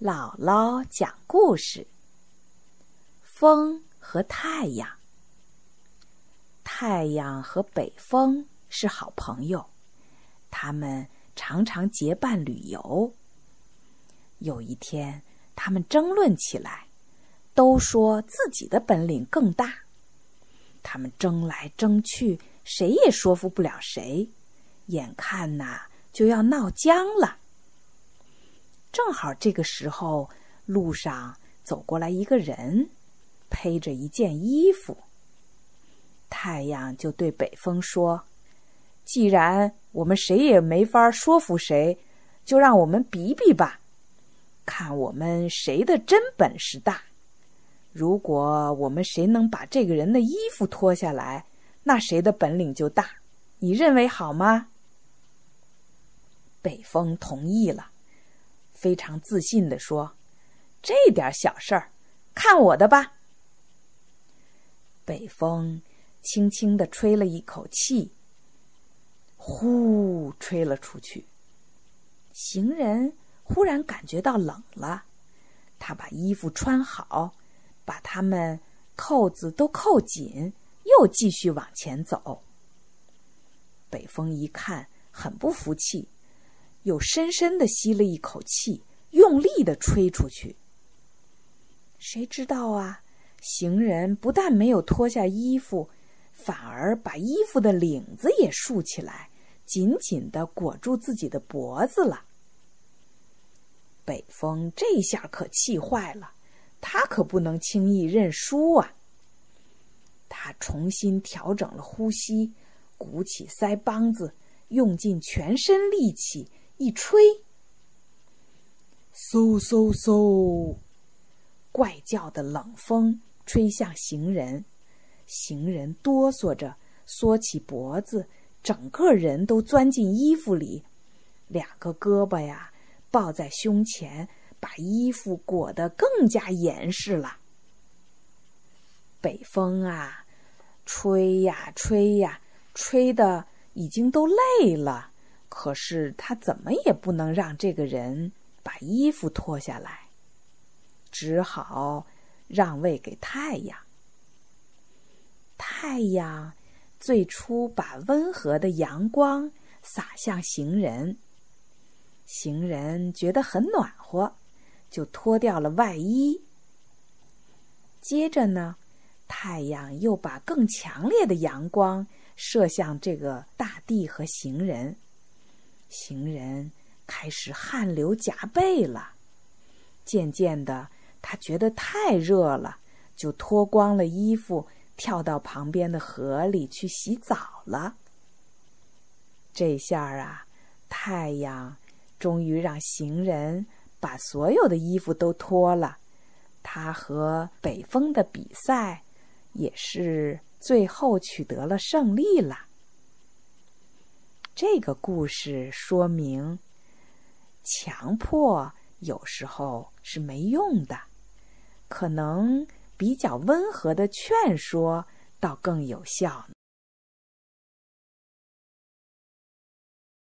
姥姥讲故事：风和太阳。太阳和北风是好朋友，他们常常结伴旅游。有一天，他们争论起来，都说自己的本领更大。他们争来争去，谁也说服不了谁，眼看呐就要闹僵了。正好这个时候，路上走过来一个人，披着一件衣服。太阳就对北风说：“既然我们谁也没法说服谁，就让我们比比吧，看我们谁的真本事大。如果我们谁能把这个人的衣服脱下来，那谁的本领就大。你认为好吗？”北风同意了。非常自信地说：“这点小事儿，看我的吧。”北风轻轻地吹了一口气，呼，吹了出去。行人忽然感觉到冷了，他把衣服穿好，把它们扣子都扣紧，又继续往前走。北风一看，很不服气。又深深的吸了一口气，用力的吹出去。谁知道啊？行人不但没有脱下衣服，反而把衣服的领子也竖起来，紧紧的裹住自己的脖子了。北风这下可气坏了，他可不能轻易认输啊！他重新调整了呼吸，鼓起腮帮子，用尽全身力气。一吹，嗖嗖嗖！怪叫的冷风吹向行人，行人哆嗦着缩起脖子，整个人都钻进衣服里，两个胳膊呀抱在胸前，把衣服裹得更加严实了。北风啊，吹呀吹呀，吹的已经都累了。可是他怎么也不能让这个人把衣服脱下来，只好让位给太阳。太阳最初把温和的阳光洒向行人，行人觉得很暖和，就脱掉了外衣。接着呢，太阳又把更强烈的阳光射向这个大地和行人。行人开始汗流浃背了，渐渐的，他觉得太热了，就脱光了衣服，跳到旁边的河里去洗澡了。这下啊，太阳终于让行人把所有的衣服都脱了，他和北风的比赛也是最后取得了胜利了。这个故事说明，强迫有时候是没用的，可能比较温和的劝说倒更有效呢。